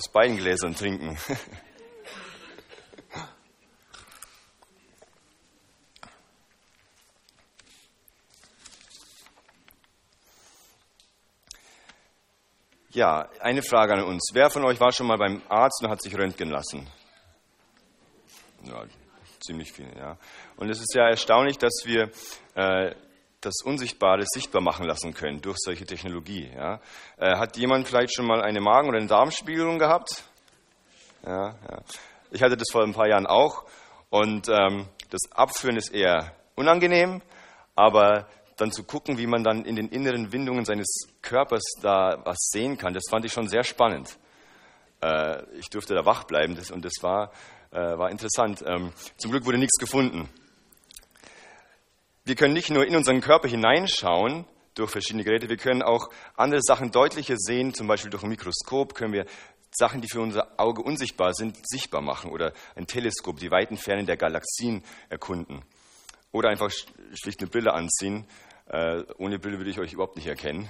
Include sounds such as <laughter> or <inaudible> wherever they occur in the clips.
aus beiden Gläsern trinken. <laughs> Ja, eine Frage an uns. Wer von euch war schon mal beim Arzt und hat sich röntgen lassen? Ja, ziemlich viele, ja. Und es ist ja erstaunlich, dass wir äh, das Unsichtbare sichtbar machen lassen können durch solche Technologie. Ja. Äh, hat jemand vielleicht schon mal eine Magen- oder eine Darmspiegelung gehabt? Ja, ja. Ich hatte das vor ein paar Jahren auch und ähm, das Abführen ist eher unangenehm, aber dann zu gucken, wie man dann in den inneren Windungen seines Körpers da was sehen kann, das fand ich schon sehr spannend. Äh, ich durfte da wach bleiben das, und das war, äh, war interessant. Ähm, zum Glück wurde nichts gefunden. Wir können nicht nur in unseren Körper hineinschauen durch verschiedene Geräte, wir können auch andere Sachen deutlicher sehen, zum Beispiel durch ein Mikroskop können wir Sachen, die für unser Auge unsichtbar sind, sichtbar machen oder ein Teleskop, die weiten Fernen der Galaxien erkunden. Oder einfach schlicht eine Brille anziehen. Äh, ohne Brille würde ich euch überhaupt nicht erkennen.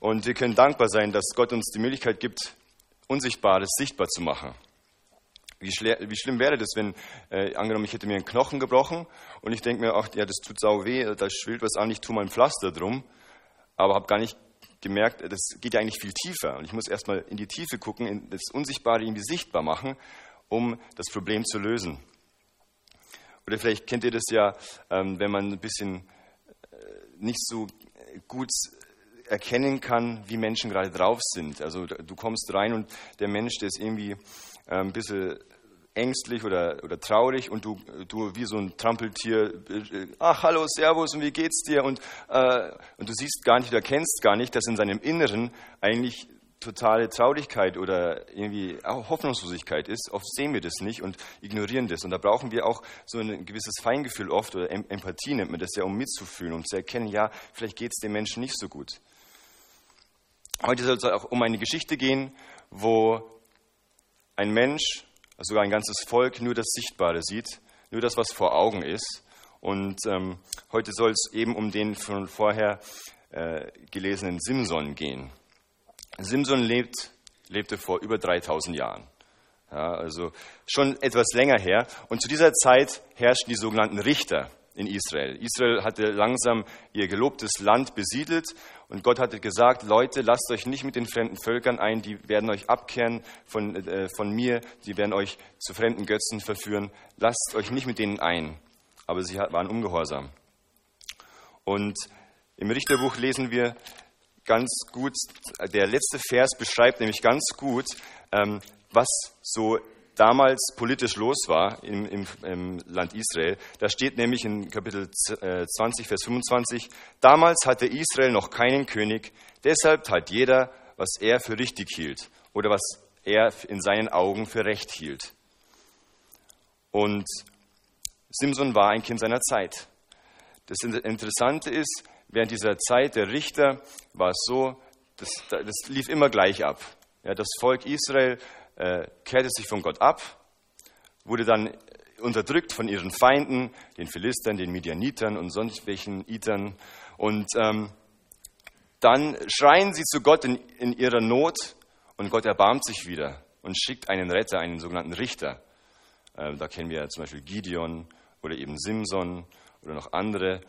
Und wir können dankbar sein, dass Gott uns die Möglichkeit gibt, Unsichtbares sichtbar zu machen. Wie, wie schlimm wäre das, wenn, äh, angenommen, ich hätte mir einen Knochen gebrochen und ich denke mir, ach ja, das tut sau weh, da schwillt was an, ich tue mal ein Pflaster drum, aber habe gar nicht gemerkt, das geht ja eigentlich viel tiefer. Und ich muss erstmal in die Tiefe gucken, das Unsichtbare irgendwie sichtbar machen, um das Problem zu lösen. Oder vielleicht kennt ihr das ja, ähm, wenn man ein bisschen äh, nicht so gut erkennen kann, wie Menschen gerade drauf sind. Also du kommst rein und der Mensch, der ist irgendwie äh, ein bisschen ängstlich oder, oder traurig und du, du wie so ein Trampeltier, äh, ach hallo, servus und wie geht's dir? Und, äh, und du siehst gar nicht oder kennst gar nicht, dass in seinem Inneren eigentlich totale Traurigkeit oder irgendwie auch Hoffnungslosigkeit ist. Oft sehen wir das nicht und ignorieren das. Und da brauchen wir auch so ein gewisses Feingefühl oft oder Empathie nennt man das ja, um mitzufühlen, um zu erkennen, ja, vielleicht geht es dem Menschen nicht so gut. Heute soll es auch um eine Geschichte gehen, wo ein Mensch sogar ein ganzes Volk nur das Sichtbare sieht, nur das, was vor Augen ist. Und ähm, heute soll es eben um den von vorher äh, gelesenen Simson gehen. Simson lebt, lebte vor über 3000 Jahren. Ja, also schon etwas länger her. Und zu dieser Zeit herrschten die sogenannten Richter in Israel. Israel hatte langsam ihr gelobtes Land besiedelt und Gott hatte gesagt, Leute, lasst euch nicht mit den fremden Völkern ein, die werden euch abkehren von, äh, von mir, die werden euch zu fremden Götzen verführen. Lasst euch nicht mit denen ein. Aber sie waren ungehorsam. Und im Richterbuch lesen wir ganz gut, der letzte Vers beschreibt nämlich ganz gut, ähm, was so damals politisch los war im, im, im, Land Israel. Da steht nämlich in Kapitel 20, äh, Vers 25, damals hatte Israel noch keinen König, deshalb tat jeder, was er für richtig hielt oder was er in seinen Augen für recht hielt. Und Simson war ein Kind seiner Zeit. Das Interessante ist, während dieser Zeit der Richter war es so, das, das lief immer gleich ab. Ja, das Volk Israel äh, kehrte sich von Gott ab, wurde dann unterdrückt von ihren Feinden, den Philistern, den Midianitern und sonst welchen Itern. Und ähm, dann schreien sie zu Gott in, in ihrer Not und Gott erbarmt sich wieder und schickt einen Retter, einen sogenannten Richter. Äh, da kennen wir ja zum Beispiel Gideon oder eben Simson oder noch andere.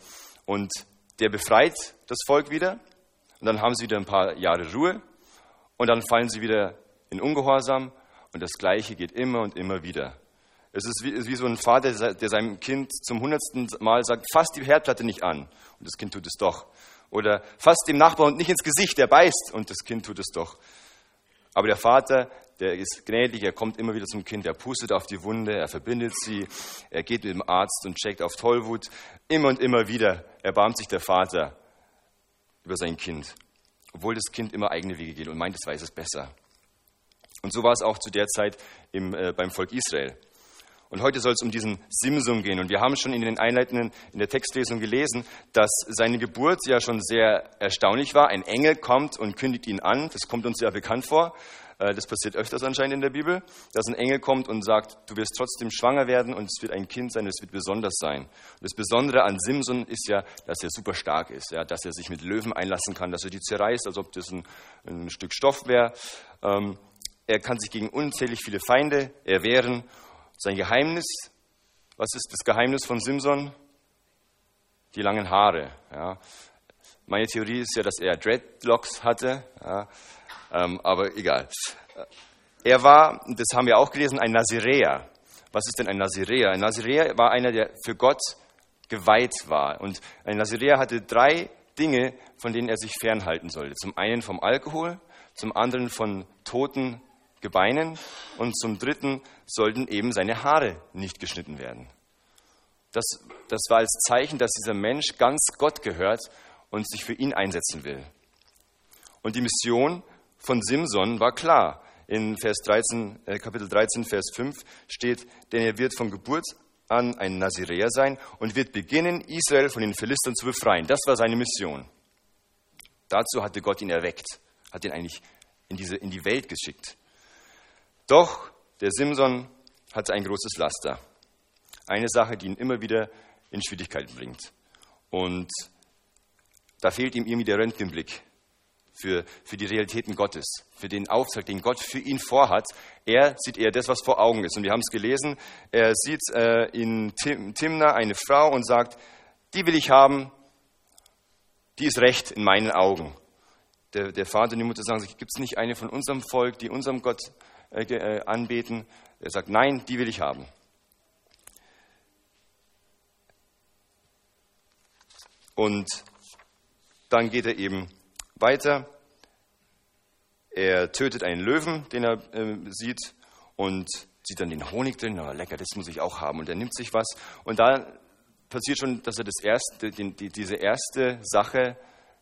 Und der befreit das Volk wieder. Und dann haben sie wieder ein paar Jahre Ruhe. Und dann fallen sie wieder in Ungehorsam und das Gleiche geht immer und immer wieder. Es ist wie, wie so ein Vater, der seinem Kind zum hundertsten Mal sagt, fass die Herdplatte nicht an. Und das Kind tut es doch. Oder fass dem Nachbarn nicht ins Gesicht, der beißt. Und das Kind tut es doch. Aber der Vater, der ist gnädig, er kommt immer wieder zum Kind, er pustet auf die Wunde, er verbindet sie, er geht mit dem Arzt und checkt auf Tollwut. Immer und immer wieder erbarmt sich der Vater über sein Kind. Obwohl das Kind immer eigene Wege geht und meint, es weiß es besser. Und so war es auch zu der Zeit im, äh, beim Volk Israel. Und heute soll es um diesen Simsum gehen. Und wir haben schon in den Einleitenden, in der Textlesung gelesen, dass seine Geburt ja schon sehr erstaunlich war. Ein Engel kommt und kündigt ihn an. Das kommt uns sehr bekannt vor. Äh, das passiert öfters anscheinend in der Bibel, dass ein Engel kommt und sagt, du wirst trotzdem schwanger werden und es wird ein Kind sein, es wird besonders sein. Und das Besondere an Simson ist ja, dass er super stark ist, ja, dass er sich mit Löwen einlassen kann, dass er die zerreißt, als ob das ein, ein Stück Stoff wäre. Ähm, er kann sich gegen unzählig viele Feinde erwehren. Sein Geheimnis, was ist das Geheimnis von Simson? Die langen Haare. Ja. Meine Theorie ist ja, dass er Dreadlocks hatte, ja, ähm, aber egal. Er war, das haben wir auch gelesen, ein Naziräer. Was ist denn ein Naziräer? Ein Naziräer war einer, der für Gott geweiht war. Und ein Naziräer hatte drei Dinge, von denen er sich fernhalten sollte. Zum einen vom Alkohol, zum anderen von toten Gebeinen und zum dritten sollten eben seine Haare nicht geschnitten werden. Das, das war als Zeichen, dass dieser Mensch ganz Gott gehört und sich für ihn einsetzen will. Und die Mission von Simson war klar. In Vers 13, äh, Kapitel 13, Vers 5 steht, denn er wird von Geburt an ein Naziräer sein und wird beginnen, Israel von den Philistern zu befreien. Das war seine Mission. Dazu hatte Gott ihn erweckt, hat ihn eigentlich in, diese, in die Welt geschickt. Doch der Simson hatte ein großes Laster. Eine Sache, die ihn immer wieder in Schwierigkeiten bringt. Und da fehlt ihm irgendwie der Röntgenblick für, für die Realitäten Gottes, für den Auftrag, den Gott für ihn vorhat. Er sieht eher das, was vor Augen ist. Und wir haben es gelesen, er sieht äh, in Tim, Timna eine Frau und sagt, die will ich haben, die ist recht in meinen Augen. Der, der Vater und die Mutter sagen sich, gibt es nicht eine von unserem Volk, die unserem Gott äh, äh, anbeten? Er sagt, nein, die will ich haben. Und dann geht er eben weiter. Er tötet einen Löwen, den er äh, sieht, und sieht dann den Honig drin. Na, lecker, das muss ich auch haben. Und er nimmt sich was. Und da passiert schon, dass er das erste, die, die, diese erste Sache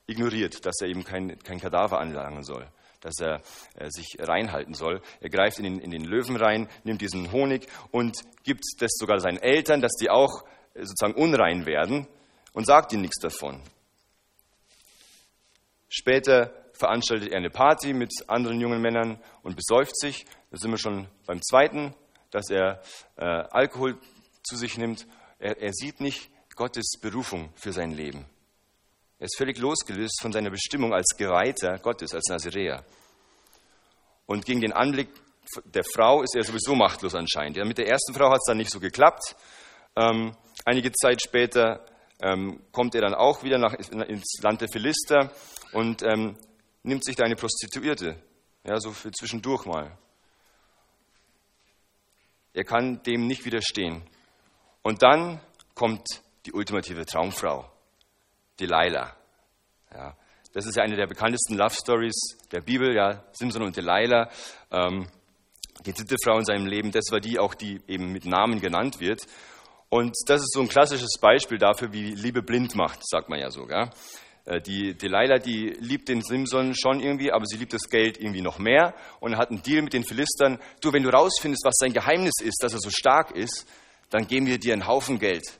ignoriert, dass er eben kein, kein Kadaver anlangen soll, dass er äh, sich reinhalten soll. Er greift in den, in den Löwen rein, nimmt diesen Honig und gibt das sogar seinen Eltern, dass die auch äh, sozusagen unrein werden und sagt ihnen nichts davon. Später veranstaltet er eine Party mit anderen jungen Männern und besäuft sich. Da sind wir schon beim zweiten, dass er äh, Alkohol zu sich nimmt. Er, er sieht nicht Gottes Berufung für sein Leben. Er ist völlig losgelöst von seiner Bestimmung als Geweihter Gottes, als Naziräer. Und gegen den Anblick der Frau ist er sowieso machtlos anscheinend. Ja, mit der ersten Frau hat es dann nicht so geklappt. Ähm, einige Zeit später ähm, kommt er dann auch wieder nach, ins Land der Philister und ähm, nimmt sich da eine Prostituierte, ja, so für zwischendurch mal. Er kann dem nicht widerstehen. Und dann kommt die ultimative Traumfrau, Delilah. Ja, das ist ja eine der bekanntesten Love Stories der Bibel, ja, Simson und Delilah. Ähm, die dritte Frau in seinem Leben, das war die auch, die eben mit Namen genannt wird. Und das ist so ein klassisches Beispiel dafür, wie Liebe blind macht, sagt man ja sogar. Äh, die Delilah, die liebt den Simson schon irgendwie, aber sie liebt das Geld irgendwie noch mehr und hat einen Deal mit den Philistern. Du, wenn du rausfindest, was sein Geheimnis ist, dass er so stark ist, dann geben wir dir einen Haufen Geld.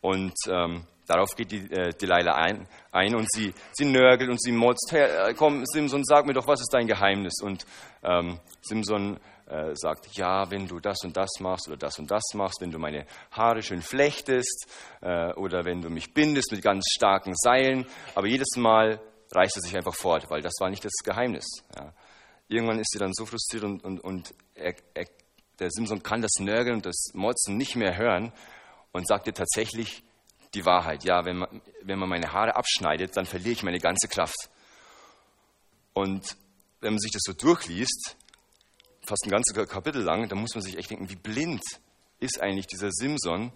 Und ähm, darauf geht die äh, Delilah ein, ein und sie, sie nörgelt und sie motzt, hey, äh, komm Simson, sag mir doch, was ist dein Geheimnis? Und ähm, Simson äh, sagt, ja, wenn du das und das machst oder das und das machst, wenn du meine Haare schön flechtest äh, oder wenn du mich bindest mit ganz starken Seilen. Aber jedes Mal reißt er sich einfach fort, weil das war nicht das Geheimnis. Ja. Irgendwann ist sie dann so frustriert und, und, und er, er, der Simson kann das Nörgeln und das Motzen nicht mehr hören und sagt ihr tatsächlich die Wahrheit. Ja, wenn man, wenn man meine Haare abschneidet, dann verliere ich meine ganze Kraft. Und wenn man sich das so durchliest, fast ein ganzes Kapitel lang, da muss man sich echt denken, wie blind ist eigentlich dieser Simson?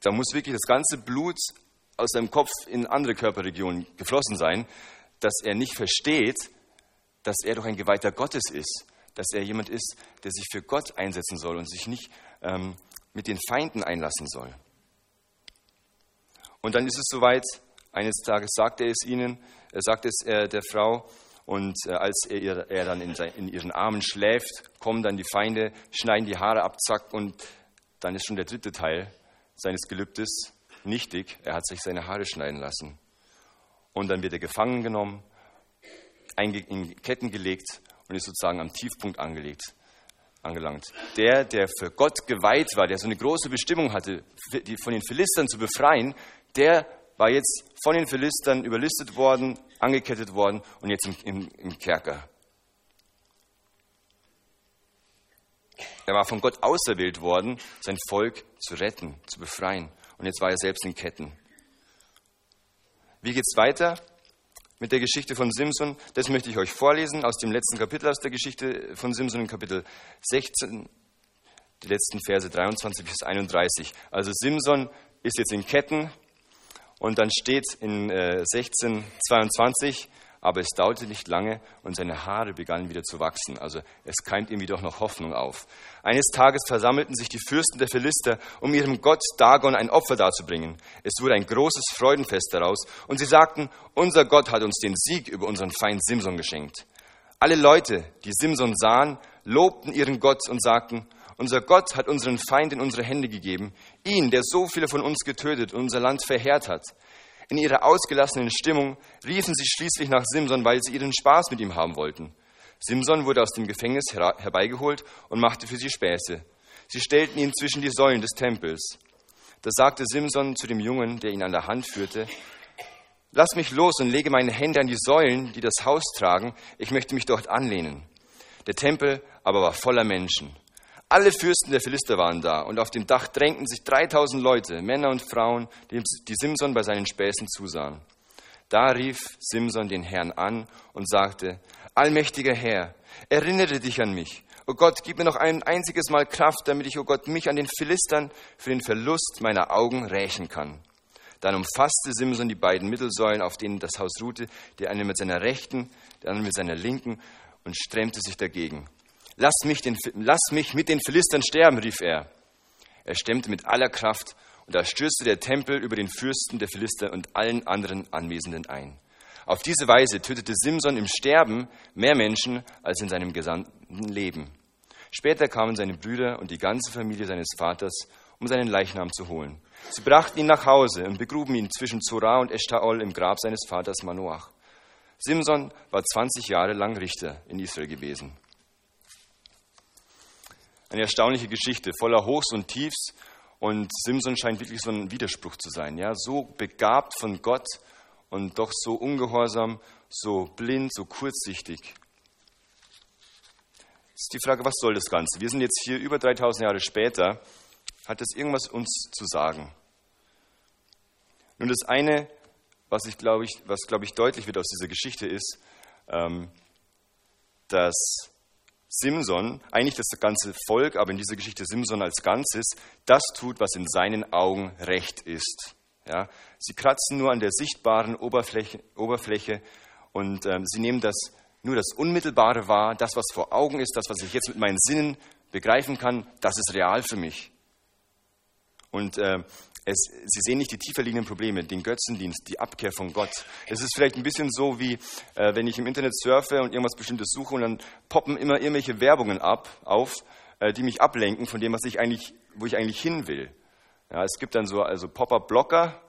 Da muss wirklich das ganze Blut aus seinem Kopf in andere Körperregionen geflossen sein, dass er nicht versteht, dass er doch ein Geweihter Gottes ist, dass er jemand ist, der sich für Gott einsetzen soll und sich nicht ähm, mit den Feinden einlassen soll. Und dann ist es soweit, eines Tages sagt er es ihnen, er sagt es äh, der Frau, und äh, als er, er dann in, sein, in, ihren Armen schläft, kommen dann die Feinde, schneiden die Haare ab, zack, und dann ist schon der dritte Teil seines Gelübdes nichtig. Er hat sich seine Haare schneiden lassen. Und dann wird er gefangen genommen, in Ketten gelegt und ist sozusagen am Tiefpunkt angelegt, angelangt. Der, der für Gott geweiht war, der so eine große Bestimmung hatte, von den Philistern zu befreien, der war jetzt von den Philistern überlistet worden, angekettet worden und jetzt im, im, im Kerker. Er war von Gott auserwählt worden, sein Volk zu retten, zu befreien. Und jetzt war er selbst in Ketten. Wie geht's weiter mit der Geschichte von Simson? Das möchte ich euch vorlesen aus dem letzten Kapitel aus der Geschichte von Simson, Kapitel 16, die letzten Verse 23 bis 31. Also Simson ist jetzt in Ketten und dann steht in äh, 16, 22, aber es dauerte nicht lange und seine Haare begannen wieder zu wachsen. Also es keimt ihm wieder noch Hoffnung auf. Eines Tages versammelten sich die Fürsten der Philister, um ihrem Gott Dagon ein Opfer darzubringen. Es wurde ein großes Freudenfest daraus und sie sagten, unser Gott hat uns den Sieg über unseren Feind Simson geschenkt. Alle Leute, die Simson sahen, lobten ihren Gott und sagten, unser Gott hat unseren Feind in unsere Hände gegeben, ihn, der so viele von uns getötet und unser Land verheert hat. In ihrer ausgelassenen Stimmung riefen sie schließlich nach Simson, weil sie ihren Spaß mit ihm haben wollten. Simson wurde aus dem Gefängnis her herbeigeholt und machte für sie Späße. Sie stellten ihn zwischen die Säulen des Tempels. Da sagte Simson zu dem Jungen, der ihn an der Hand führte, Lass mich los und lege meine Hände an die Säulen, die das Haus tragen, ich möchte mich dort anlehnen. Der Tempel aber war voller Menschen. Alle Fürsten der Philister waren da und auf dem Dach drängten sich 3000 Leute, Männer und Frauen, die Simson bei seinen Späßen zusahen. Da rief Simson den Herrn an und sagte, Allmächtiger Herr, erinnere dich an mich. O Gott, gib mir noch ein einziges Mal Kraft, damit ich, o Gott, mich an den Philistern für den Verlust meiner Augen rächen kann. Dann umfasste Simson die beiden Mittelsäulen, auf denen das Haus ruhte, die eine mit seiner rechten, der andere mit seiner linken, und stremmte sich dagegen. Lass mich, den, lass mich mit den Philistern sterben, rief er. Er stemmte mit aller Kraft und da stürzte der Tempel über den Fürsten der Philister und allen anderen Anwesenden ein. Auf diese Weise tötete Simson im Sterben mehr Menschen als in seinem gesamten Leben. Später kamen seine Brüder und die ganze Familie seines Vaters, um seinen Leichnam zu holen. Sie brachten ihn nach Hause und begruben ihn zwischen Zorah und Eshtaol im Grab seines Vaters Manoach. Simson war 20 Jahre lang Richter in Israel gewesen. Eine erstaunliche Geschichte, voller Hochs und Tiefs. Und Simson scheint wirklich so ein Widerspruch zu sein. Ja? So begabt von Gott und doch so ungehorsam, so blind, so kurzsichtig. Jetzt ist die Frage, was soll das Ganze? Wir sind jetzt hier über 3000 Jahre später. Hat das irgendwas uns zu sagen? Nun, das eine, was, ich, glaube ich, was glaube ich deutlich wird aus dieser Geschichte, ist, ähm, dass Simson, eigentlich das ganze Volk, aber in dieser Geschichte Simson als Ganzes, das tut, was in seinen Augen recht ist. Ja, sie kratzen nur an der sichtbaren Oberfläche, Oberfläche und ähm, sie nehmen das, nur das Unmittelbare wahr, das, was vor Augen ist, das, was ich jetzt mit meinen Sinnen begreifen kann, das ist real für mich. Und äh, es, sie sehen nicht die tiefer liegenden Probleme, den Götzendienst, die Abkehr von Gott. Es ist vielleicht ein bisschen so, wie äh, wenn ich im Internet surfe und irgendwas Bestimmtes suche und dann poppen immer irgendwelche Werbungen ab, auf, äh, die mich ablenken von dem, was ich eigentlich, wo ich eigentlich hin will. Ja, es gibt dann so also Pop-up-Blocker,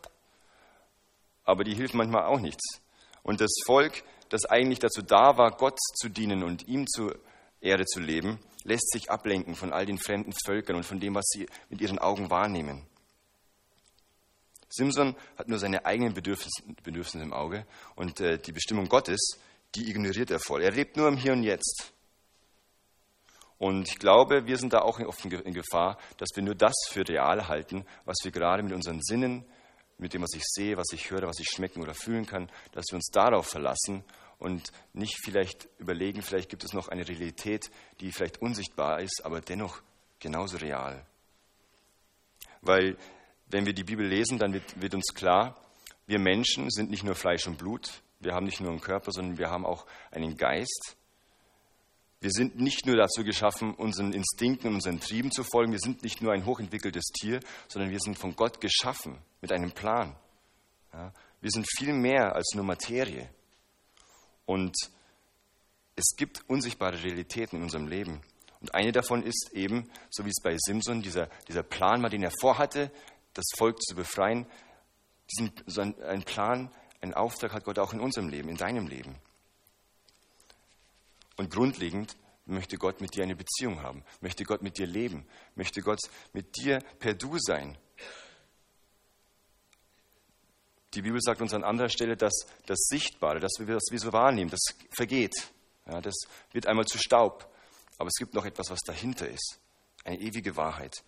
aber die helfen manchmal auch nichts. Und das Volk, das eigentlich dazu da war, Gott zu dienen und ihm zu Ehre zu leben, lässt sich ablenken von all den fremden Völkern und von dem, was sie mit ihren Augen wahrnehmen. Simson hat nur seine eigenen Bedürfnisse, Bedürfnisse im Auge und äh, die Bestimmung Gottes, die ignoriert er voll. Er lebt nur im Hier und Jetzt. Und ich glaube, wir sind da auch oft in Gefahr, dass wir nur das für real halten, was wir gerade mit unseren Sinnen, mit dem, was ich sehe, was ich höre, was ich schmecken oder fühlen kann, dass wir uns darauf verlassen und nicht vielleicht überlegen, vielleicht gibt es noch eine Realität, die vielleicht unsichtbar ist, aber dennoch genauso real. Weil wenn wir die Bibel lesen, dann wird, wird uns klar, wir Menschen sind nicht nur Fleisch und Blut, wir haben nicht nur einen Körper, sondern wir haben auch einen Geist. Wir sind nicht nur dazu geschaffen, unseren Instinkten und unseren Trieben zu folgen. Wir sind nicht nur ein hochentwickeltes Tier, sondern wir sind von Gott geschaffen mit einem Plan. Ja, wir sind viel mehr als nur Materie. Und es gibt unsichtbare Realitäten in unserem Leben. Und eine davon ist eben, so wie es bei Simson, dieser, dieser Plan mal, den er vorhatte, das Volk zu befreien. Diesen, so ein, ein Plan, ein Auftrag hat Gott auch in unserem Leben, in deinem Leben. Und grundlegend möchte Gott mit dir eine Beziehung haben, möchte Gott mit dir leben, möchte Gott mit dir per Du sein. Die Bibel sagt uns an anderer Stelle, dass das Sichtbare, das wir, das wir so wahrnehmen, das vergeht. Ja, das wird einmal zu Staub. Aber es gibt noch etwas, was dahinter ist. Eine ewige Wahrheit.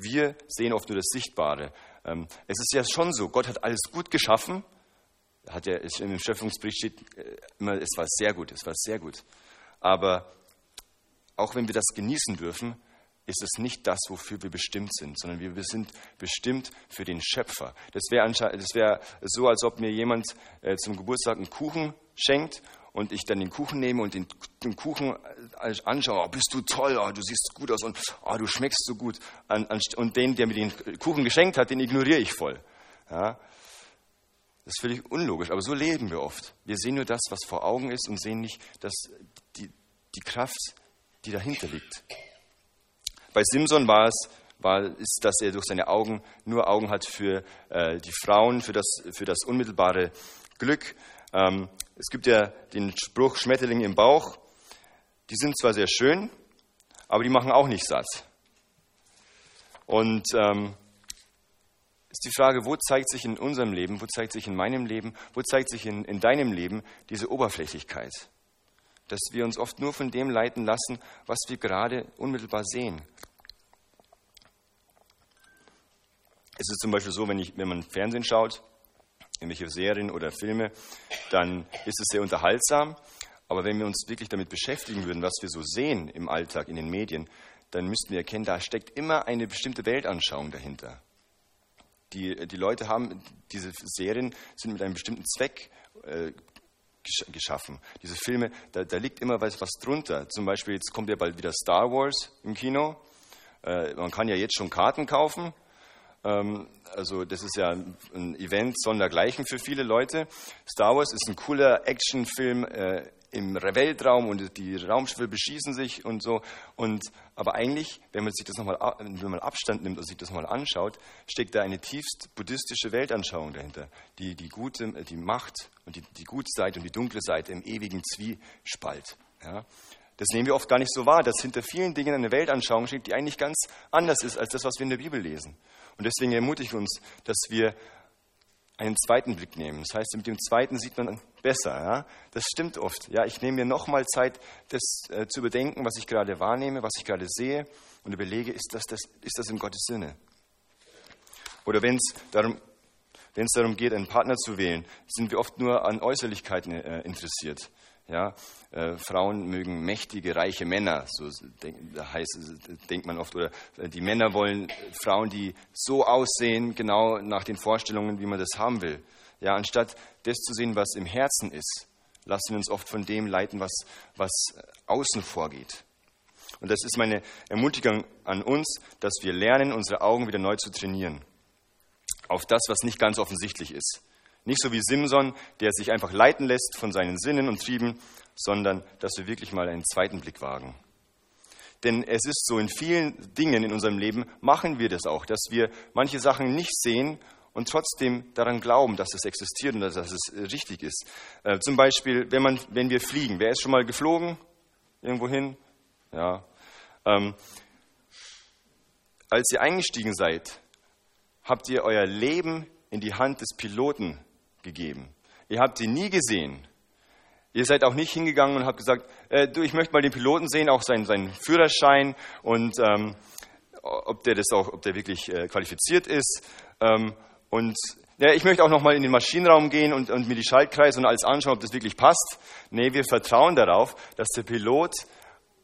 Wir sehen oft nur das Sichtbare. Ähm, es ist ja schon so, Gott hat alles gut geschaffen. Hat ja, Im Schöpfungsbericht steht äh, immer, es war sehr gut, es war sehr gut. Aber auch wenn wir das genießen dürfen, ist es nicht das, wofür wir bestimmt sind, sondern wir sind bestimmt für den Schöpfer. Das wäre wär so, als ob mir jemand äh, zum Geburtstag einen Kuchen schenkt und ich dann den Kuchen nehme und den, den Kuchen äh, anschaue, oh, bist du toll, oh, du siehst gut aus und oh, du schmeckst so gut. Und den, der mir den Kuchen geschenkt hat, den ignoriere ich voll. Ja? Das ist völlig unlogisch, aber so leben wir oft. Wir sehen nur das, was vor Augen ist und sehen nicht dass die, die Kraft, die dahinter liegt. Bei Simson war es, war, ist, dass er durch seine Augen nur Augen hat für äh, die Frauen, für das, für das unmittelbare Glück. Ähm, es gibt ja den Spruch Schmetterling im Bauch. Die sind zwar sehr schön, aber die machen auch nicht satt. Und ähm, ist die Frage, wo zeigt sich in unserem Leben, wo zeigt sich in meinem Leben, wo zeigt sich in, in deinem Leben diese Oberflächlichkeit? Dass wir uns oft nur von dem leiten lassen, was wir gerade unmittelbar sehen. Es ist zum Beispiel so, wenn, ich, wenn man Fernsehen schaut, irgendwelche Serien oder Filme, dann ist es sehr unterhaltsam. Aber wenn wir uns wirklich damit beschäftigen würden, was wir so sehen im Alltag, in den Medien, dann müssten wir erkennen, da steckt immer eine bestimmte Weltanschauung dahinter. Die, die Leute haben, diese Serien sind mit einem bestimmten Zweck äh, geschaffen. Diese Filme, da, da, liegt immer was, was drunter. Zum Beispiel, jetzt kommt ja bald wieder Star Wars im Kino. Äh, man kann ja jetzt schon Karten kaufen. Ähm, also das ist ja ein Event sondergleichen für viele Leute. Star Wars ist ein cooler Actionfilm äh, im Weltraum und die Raumschiffe beschießen sich und so. Und, aber eigentlich, wenn man sich das nochmal, wenn man Abstand nimmt und sich das mal anschaut, steckt da eine tiefst buddhistische Weltanschauung dahinter, die die gute, die Macht und die, die gute Seite und die dunkle Seite im ewigen Zwiespalt. Ja? Das nehmen wir oft gar nicht so wahr, dass hinter vielen Dingen eine Weltanschauung steht, die eigentlich ganz anders ist als das, was wir in der Bibel lesen. Und deswegen ermutige ich uns, dass wir einen zweiten Blick nehmen. Das heißt, mit dem zweiten sieht man besser. Ja? Das stimmt oft. Ja, ich nehme mir nochmal Zeit, das äh, zu überdenken, was ich gerade wahrnehme, was ich gerade sehe und überlege, ist das, das, ist das in Gottes Sinne? Oder wenn es darum, darum geht, einen Partner zu wählen, sind wir oft nur an Äußerlichkeiten äh, interessiert. Ja, äh, Frauen mögen mächtige, reiche Männer, so denk, heißt, denkt man oft. Oder äh, die Männer wollen Frauen, die so aussehen, genau nach den Vorstellungen, wie man das haben will. Ja, anstatt das zu sehen, was im Herzen ist, lassen wir uns oft von dem leiten, was, was außen vorgeht. Und das ist meine Ermutigung an uns, dass wir lernen, unsere Augen wieder neu zu trainieren. Auf das, was nicht ganz offensichtlich ist. Nicht so wie Simson, der sich einfach leiten lässt von seinen Sinnen und Trieben, sondern dass wir wirklich mal einen zweiten Blick wagen. Denn es ist so, in vielen Dingen in unserem Leben machen wir das auch, dass wir manche Sachen nicht sehen und trotzdem daran glauben, dass es existiert und dass es richtig ist. Äh, zum Beispiel, wenn, man, wenn wir fliegen. Wer ist schon mal geflogen? Irgendwo hin? Ja. Ähm, als ihr eingestiegen seid, habt ihr euer Leben in die Hand des Piloten gegeben. Ihr habt ihn nie gesehen. Ihr seid auch nicht hingegangen und habt gesagt, äh, du, ich möchte mal den Piloten sehen, auch seinen, seinen Führerschein und ähm, ob der das auch, ob der wirklich äh, qualifiziert ist. Ähm, und ja, ich möchte auch noch mal in den Maschinenraum gehen und, und mir die Schaltkreise und alles anschauen, ob das wirklich passt. Nee, wir vertrauen darauf, dass der Pilot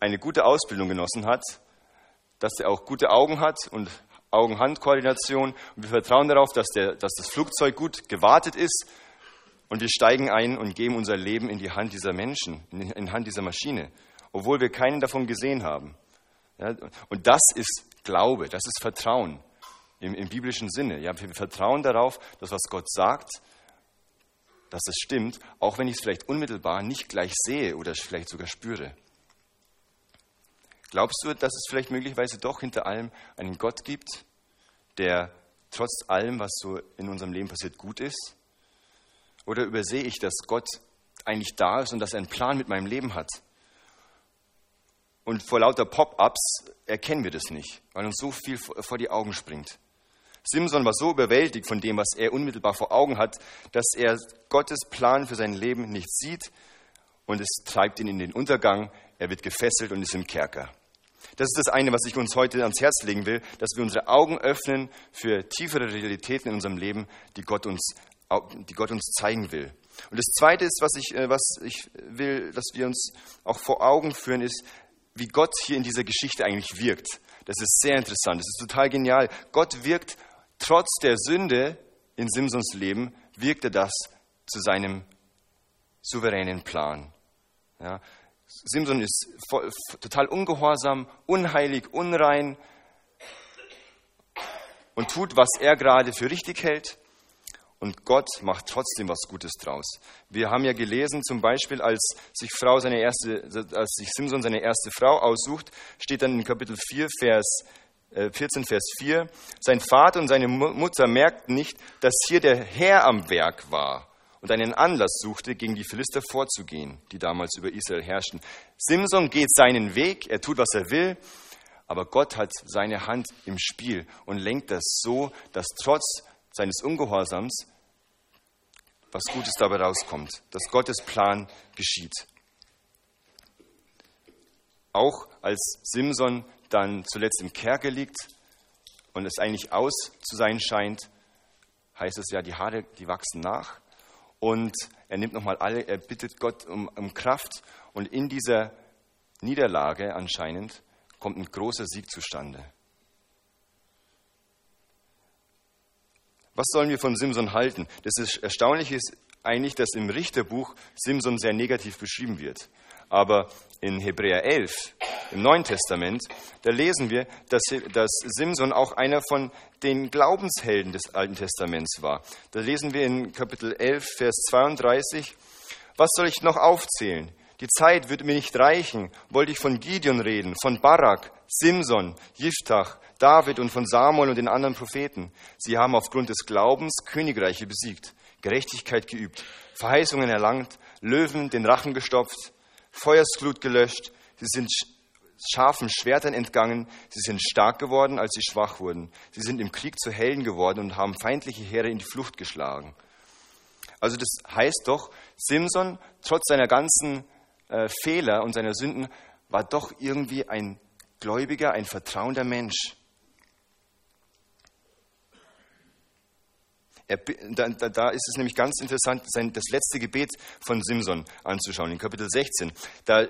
eine gute Ausbildung genossen hat, dass er auch gute Augen hat und Augen-Hand-Koordination. Und wir vertrauen darauf, dass, der, dass das Flugzeug gut gewartet ist. Und wir steigen ein und geben unser Leben in die Hand dieser Menschen, in die Hand dieser Maschine, obwohl wir keinen davon gesehen haben. Ja, und das ist Glaube, das ist Vertrauen im, im biblischen Sinne. Ja, wir vertrauen darauf, dass was Gott sagt, dass das stimmt, auch wenn ich es vielleicht unmittelbar nicht gleich sehe oder vielleicht sogar spüre. Glaubst du, dass es vielleicht möglicherweise doch hinter allem einen Gott gibt, der trotz allem, was so in unserem Leben passiert, gut ist? Oder übersehe ich, dass Gott eigentlich da ist und dass er einen Plan mit meinem Leben hat? Und vor lauter Pop-ups erkennen wir das nicht, weil uns so viel vor die Augen springt. Simson war so überwältigt von dem, was er unmittelbar vor Augen hat, dass er Gottes Plan für sein Leben nicht sieht und es treibt ihn in den Untergang. Er wird gefesselt und ist im Kerker. Das ist das eine, was ich uns heute ans Herz legen will, dass wir unsere Augen öffnen für tiefere Realitäten in unserem Leben, die Gott uns, die Gott uns zeigen will. Und das zweite ist, was ich, äh, was ich will, dass wir uns auch vor Augen führen, ist, wie Gott hier in dieser Geschichte eigentlich wirkt. Das ist sehr interessant, das ist total genial. Gott wirkt trotz der Sünde in Simsons Leben, wirkt er das zu seinem souveränen Plan. Ja, Simson ist voll, total ungehorsam, unheilig, unrein und tut, was er gerade für richtig hält. Und Gott macht trotzdem was Gutes draus. Wir haben ja gelesen, zum Beispiel, als sich, Frau seine erste, als sich Simson seine erste Frau aussucht, steht dann in Kapitel 4, Vers 14, äh, Vers 4, sein Vater und seine Mutter merkten nicht, dass hier der Herr am Werk war und einen Anlass suchte, gegen die Philister vorzugehen, die damals über Israel herrschten. Simson geht seinen Weg, er tut, was er will, aber Gott hat seine Hand im Spiel und lenkt das so, dass trotz seines Ungehorsams was Gutes dabei rauskommt, dass Gottes Plan geschieht. Auch als Simson dann zuletzt im Kerker liegt und es eigentlich aus zu sein scheint, heißt es ja, die Haare, die wachsen nach. Und er nimmt nochmal alle, er bittet Gott um, um Kraft. Und in dieser Niederlage anscheinend kommt ein großer Sieg zustande. Was sollen wir von Simson halten? Das Erstaunliche ist eigentlich, dass im Richterbuch Simson sehr negativ beschrieben wird. Aber in Hebräer 11, im Neuen Testament, da lesen wir, dass, dass Simson auch einer von den Glaubenshelden des Alten Testaments war. Da lesen wir in Kapitel 11, Vers 32, was soll ich noch aufzählen? Die Zeit würde mir nicht reichen, wollte ich von Gideon reden, von Barak, Simson, Jiftach, David und von Samuel und den anderen Propheten. Sie haben aufgrund des Glaubens Königreiche besiegt, Gerechtigkeit geübt, Verheißungen erlangt, Löwen den Rachen gestopft, Feuersglut gelöscht, sie sind scharfen Schwertern entgangen, sie sind stark geworden, als sie schwach wurden. Sie sind im Krieg zu Helden geworden und haben feindliche Heere in die Flucht geschlagen. Also das heißt doch, Simson, trotz seiner ganzen äh, Fehler und seiner Sünden, war doch irgendwie ein gläubiger, ein vertrauender Mensch. Er, da, da, ist es nämlich ganz interessant, sein, das letzte Gebet von Simson anzuschauen, in Kapitel 16. Da äh,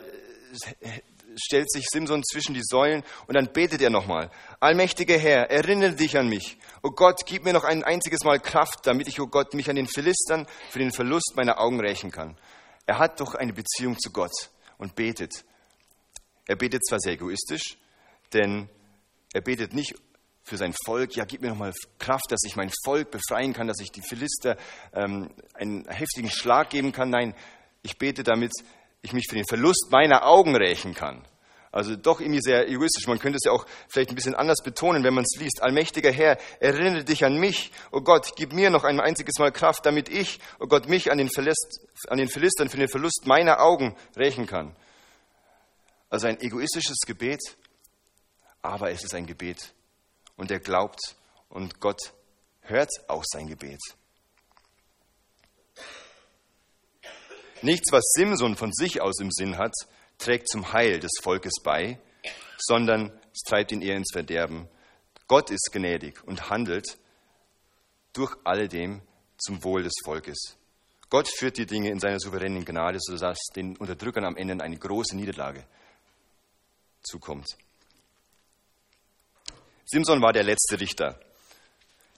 stellt sich Simson zwischen die Säulen und dann betet er nochmal. Allmächtiger Herr, erinnere dich an mich. O Gott, gib mir noch ein einziges Mal Kraft, damit ich, o Gott, mich an den Philistern für den Verlust meiner Augen rächen kann. Er hat doch eine Beziehung zu Gott und betet. Er betet zwar sehr egoistisch, denn er betet nicht für sein Volk, ja, gib mir nochmal Kraft, dass ich mein Volk befreien kann, dass ich die Philister ähm, einen heftigen Schlag geben kann. Nein, ich bete, damit ich mich für den Verlust meiner Augen rächen kann. Also doch irgendwie sehr egoistisch. Man könnte es ja auch vielleicht ein bisschen anders betonen, wenn man es liest. Allmächtiger Herr, erinnere dich an mich. Oh Gott, gib mir noch ein einziges Mal Kraft, damit ich, oh Gott, mich an den, Verlust, an den Philistern für den Verlust meiner Augen rächen kann. Also ein egoistisches Gebet, aber es ist ein Gebet und er glaubt und Gott hört auch sein Gebet. Nichts, was Simson von sich aus im Sinn hat, trägt zum Heil des Volkes bei, sondern es treibt ihn eher ins Verderben. Gott ist gnädig und handelt durch alledem zum Wohl des Volkes. Gott führt die Dinge in seiner souveränen Gnade, sodass den Unterdrückern am Ende eine große Niederlage zukommt. Simson war der letzte Richter.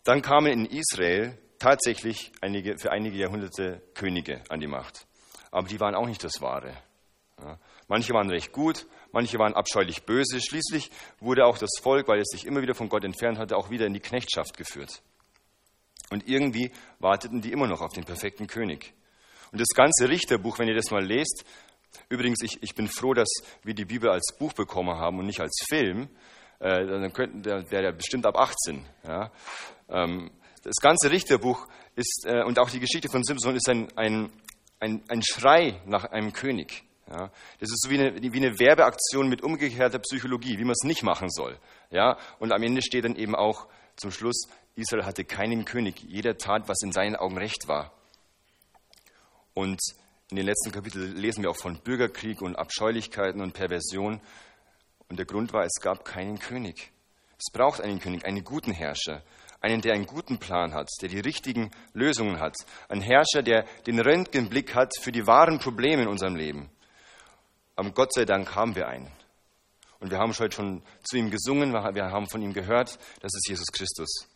Dann kamen in Israel tatsächlich einige, für einige Jahrhunderte Könige an die Macht. Aber die waren auch nicht das Wahre. Ja. Manche waren recht gut, manche waren abscheulich böse. Schließlich wurde auch das Volk, weil es sich immer wieder von Gott entfernt hatte, auch wieder in die Knechtschaft geführt. Und irgendwie warteten die immer noch auf den perfekten König. Und das ganze Richterbuch, wenn ihr das mal lest, übrigens, ich, ich bin froh, dass wir die Bibel als Buch bekommen haben und nicht als Film, äh, dann könnten, der wäre ja bestimmt ab 18. Ja. Ähm, das ganze Richterbuch ist, äh, und auch die Geschichte von Simson ist ein, ein, ein, ein Schrei nach einem König. Ja. Das ist so wie eine, wie eine Werbeaktion mit umgekehrter Psychologie, wie man es nicht machen soll. Ja. Und am Ende steht dann eben auch zum Schluss, Israel hatte keinen König. Jeder tat, was in seinen Augen recht war. Und in den letzten Kapiteln lesen wir auch von Bürgerkrieg und Abscheulichkeiten und Perversion. Und der Grund war, es gab keinen König. Es braucht einen König, einen guten Herrscher, einen, der einen guten Plan hat, der die richtigen Lösungen hat, ein Herrscher, der den Röntgenblick hat für die wahren Probleme in unserem Leben. Aber Gott sei Dank haben wir einen. Und wir haben heute schon zu ihm gesungen, wir haben von ihm gehört, das ist Jesus Christus.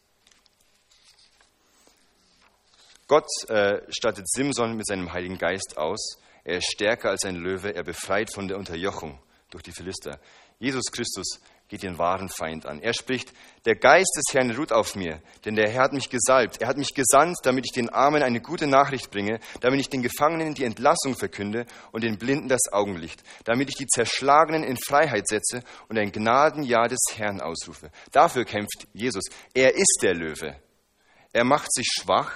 Gott äh, stattet Simson mit seinem Heiligen Geist aus. Er ist stärker als ein Löwe, er befreit von der Unterjochung durch die Philister. Jesus Christus geht den wahren Feind an. Er spricht, der Geist des Herrn ruht auf mir, denn der Herr hat mich gesalbt. Er hat mich gesandt, damit ich den Armen eine gute Nachricht bringe, damit ich den Gefangenen die Entlassung verkünde und den Blinden das Augenlicht, damit ich die Zerschlagenen in Freiheit setze und ein Gnadenjahr des Herrn ausrufe. Dafür kämpft Jesus. Er ist der Löwe. Er macht sich schwach,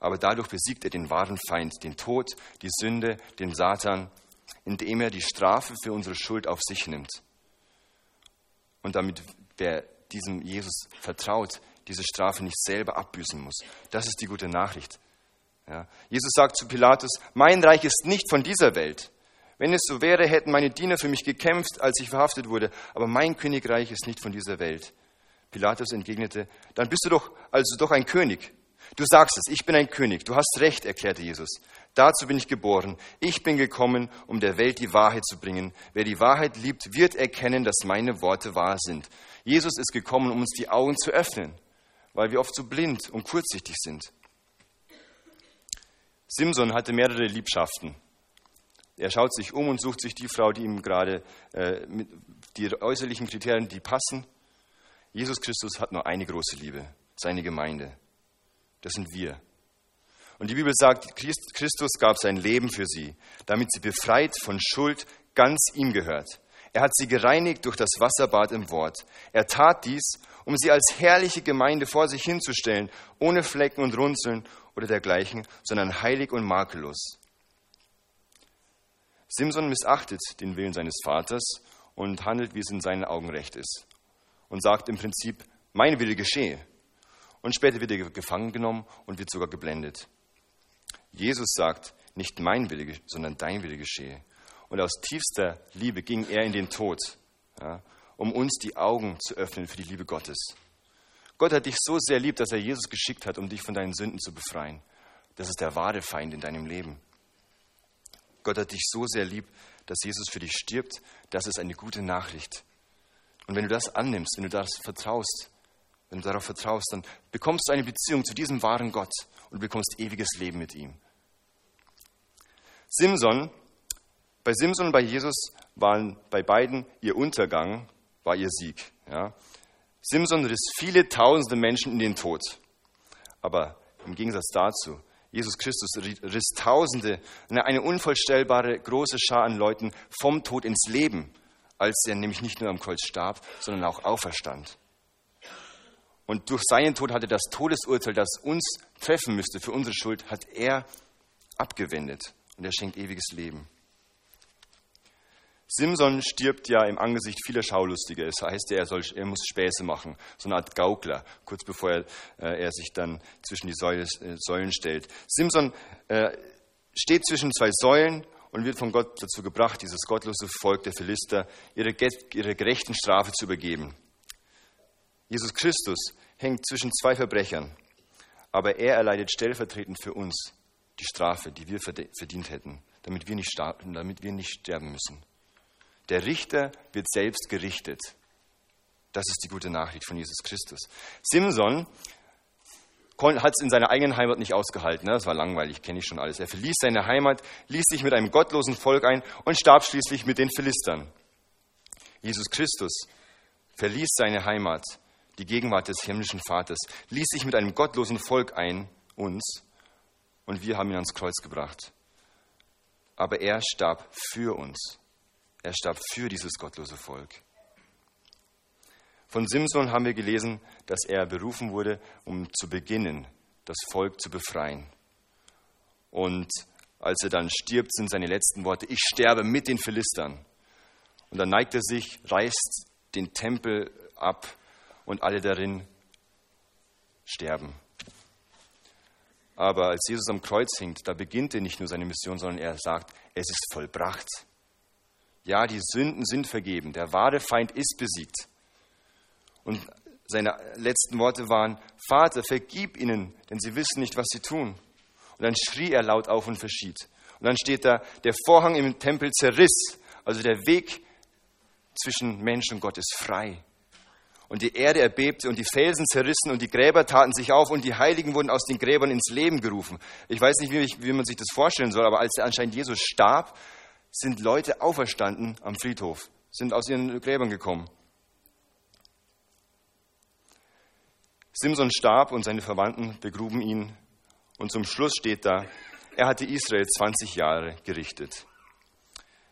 aber dadurch besiegt er den wahren Feind, den Tod, die Sünde, den Satan, indem er die Strafe für unsere Schuld auf sich nimmt und damit wer diesem Jesus vertraut, diese Strafe nicht selber abbüßen muss. Das ist die gute Nachricht. Ja. Jesus sagt zu Pilatus, mein Reich ist nicht von dieser Welt. Wenn es so wäre, hätten meine Diener für mich gekämpft, als ich verhaftet wurde, aber mein Königreich ist nicht von dieser Welt. Pilatus entgegnete, dann bist du doch also doch ein König. Du sagst es, ich bin ein König. Du hast recht, erklärte Jesus. Dazu bin ich geboren. Ich bin gekommen, um der Welt die Wahrheit zu bringen. Wer die Wahrheit liebt, wird erkennen, dass meine Worte wahr sind. Jesus ist gekommen, um uns die Augen zu öffnen, weil wir oft so blind und kurzsichtig sind. Simson hatte mehrere Liebschaften. Er schaut sich um und sucht sich die Frau, die ihm gerade äh, mit die äußerlichen Kriterien, die passen. Jesus Christus hat nur eine große Liebe, seine Gemeinde. Das sind wir. Und die Bibel sagt, Christus gab sein Leben für sie, damit sie befreit von Schuld ganz ihm gehört. Er hat sie gereinigt durch das Wasserbad im Wort. Er tat dies, um sie als herrliche Gemeinde vor sich hinzustellen, ohne Flecken und Runzeln oder dergleichen, sondern heilig und makellos. Simson missachtet den Willen seines Vaters und handelt, wie es in seinen Augen recht ist. Und sagt im Prinzip, mein Wille geschehe. Und später wird er gefangen genommen und wird sogar geblendet. Jesus sagt, nicht mein Wille, sondern dein Wille geschehe. Und aus tiefster Liebe ging er in den Tod, ja, um uns die Augen zu öffnen für die Liebe Gottes. Gott hat dich so sehr lieb, dass er Jesus geschickt hat, um dich von deinen Sünden zu befreien. Das ist der wahre Feind in deinem Leben. Gott hat dich so sehr lieb, dass Jesus für dich stirbt. Das ist eine gute Nachricht. Und wenn du das annimmst, wenn du das vertraust, wenn du darauf vertraust, dann bekommst du eine Beziehung zu diesem wahren Gott und bekommst ewiges Leben mit ihm. Simson, bei Simson und bei Jesus waren bei beiden ihr Untergang, war ihr Sieg. Ja. Simson riss viele tausende Menschen in den Tod. Aber im Gegensatz dazu, Jesus Christus riss Tausende, eine unvollstellbare große Schar an Leuten vom Tod ins Leben, als er nämlich nicht nur am Kreuz starb, sondern auch auferstand. Und durch seinen Tod hatte das Todesurteil, das uns treffen müsste für unsere Schuld, hat er abgewendet. Und er schenkt ewiges Leben. Simson stirbt ja im Angesicht vieler Schaulustiger. Es das heißt, er, soll, er muss Späße machen, so eine Art Gaukler, kurz bevor er, äh, er sich dann zwischen die Säule, äh, Säulen stellt. Simson äh, steht zwischen zwei Säulen und wird von Gott dazu gebracht, dieses gottlose Volk der Philister ihre, ihre gerechten Strafe zu übergeben. Jesus Christus hängt zwischen zwei Verbrechern, aber er erleidet stellvertretend für uns die Strafe, die wir verdient hätten, damit wir nicht, damit wir nicht sterben müssen. Der Richter wird selbst gerichtet. Das ist die gute Nachricht von Jesus Christus. Simson hat es in seiner eigenen Heimat nicht ausgehalten. Ne? Das war langweilig, kenne ich schon alles. Er verließ seine Heimat, ließ sich mit einem gottlosen Volk ein und starb schließlich mit den Philistern. Jesus Christus verließ seine Heimat die Gegenwart des himmlischen Vaters, ließ sich mit einem gottlosen Volk ein, uns, und wir haben ihn ans Kreuz gebracht. Aber er starb für uns. Er starb für dieses gottlose Volk. Von Simson haben wir gelesen, dass er berufen wurde, um zu beginnen, das Volk zu befreien. Und als er dann stirbt, sind seine letzten Worte, ich sterbe mit den Philistern. Und dann neigt er sich, reißt den Tempel ab und alle darin sterben. Aber als Jesus am Kreuz hängt, da beginnt er nicht nur seine Mission, sondern er sagt, es ist vollbracht. Ja, die Sünden sind vergeben. Der wahre Feind ist besiegt. Und seine letzten Worte waren, Vater, vergib ihnen, denn sie wissen nicht, was sie tun. Und dann schrie er laut auf und verschied. Und dann steht da, der Vorhang im Tempel zerriss, also der Weg zwischen Mensch und Gott ist frei. Und die Erde erbebte und die Felsen zerrissen und die Gräber taten sich auf und die Heiligen wurden aus den Gräbern ins Leben gerufen. Ich weiß nicht, wie, ich, wie man sich das vorstellen soll, aber als anscheinend Jesus starb, sind Leute auferstanden am Friedhof, sind aus ihren Gräbern gekommen. Simson starb und seine Verwandten begruben ihn. Und zum Schluss steht da, er hatte Israel 20 Jahre gerichtet.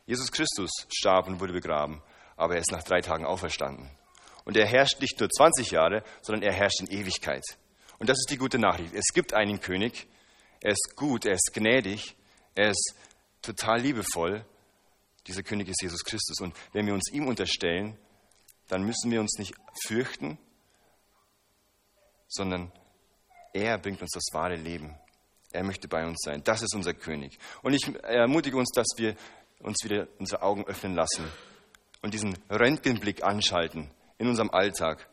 Jesus Christus starb und wurde begraben, aber er ist nach drei Tagen auferstanden. Und er herrscht nicht nur 20 Jahre, sondern er herrscht in Ewigkeit. Und das ist die gute Nachricht. Es gibt einen König, er ist gut, er ist gnädig, er ist total liebevoll. Dieser König ist Jesus Christus. Und wenn wir uns ihm unterstellen, dann müssen wir uns nicht fürchten, sondern er bringt uns das wahre Leben. Er möchte bei uns sein. Das ist unser König. Und ich ermutige uns, dass wir uns wieder unsere Augen öffnen lassen und diesen Röntgenblick anschalten in unserem Alltag.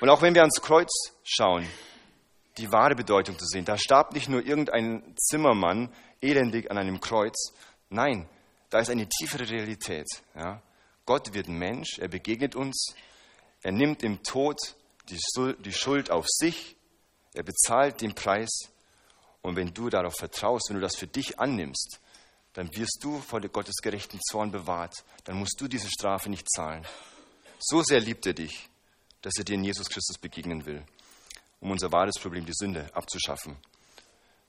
Und auch wenn wir ans Kreuz schauen, die wahre Bedeutung zu sehen, da starb nicht nur irgendein Zimmermann elendig an einem Kreuz. Nein, da ist eine tiefere Realität. Ja? Gott wird Mensch, er begegnet uns, er nimmt im Tod die Schuld auf sich, er bezahlt den Preis. Und wenn du darauf vertraust, wenn du das für dich annimmst, dann wirst du vor Gottes gerechten Zorn bewahrt. Dann musst du diese Strafe nicht zahlen. So sehr liebt er dich, dass er dir in Jesus Christus begegnen will, um unser wahres Problem, die Sünde, abzuschaffen.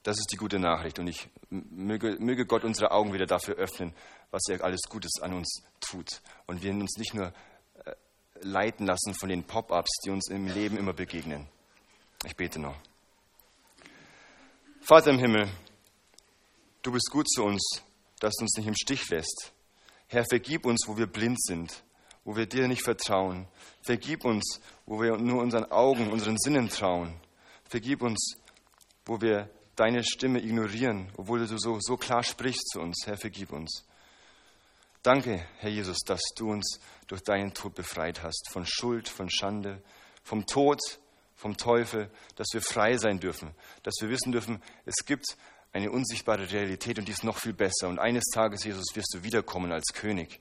Das ist die gute Nachricht. Und ich möge, möge Gott unsere Augen wieder dafür öffnen, was er alles Gutes an uns tut. Und wir uns nicht nur äh, leiten lassen von den Pop-ups, die uns im Leben immer begegnen. Ich bete noch. Vater im Himmel, du bist gut zu uns dass du uns nicht im Stich lässt. Herr, vergib uns, wo wir blind sind, wo wir dir nicht vertrauen. Vergib uns, wo wir nur unseren Augen, unseren Sinnen trauen. Vergib uns, wo wir deine Stimme ignorieren, obwohl du so, so klar sprichst zu uns. Herr, vergib uns. Danke, Herr Jesus, dass du uns durch deinen Tod befreit hast, von Schuld, von Schande, vom Tod, vom Teufel, dass wir frei sein dürfen, dass wir wissen dürfen, es gibt eine unsichtbare Realität und die ist noch viel besser. Und eines Tages, Jesus, wirst du wiederkommen als König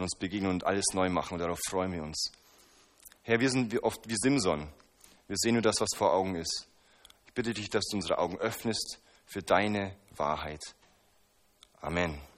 und uns begegnen und alles neu machen. Und darauf freuen wir uns. Herr, wir sind oft wie Simson. Wir sehen nur das, was vor Augen ist. Ich bitte dich, dass du unsere Augen öffnest für deine Wahrheit. Amen.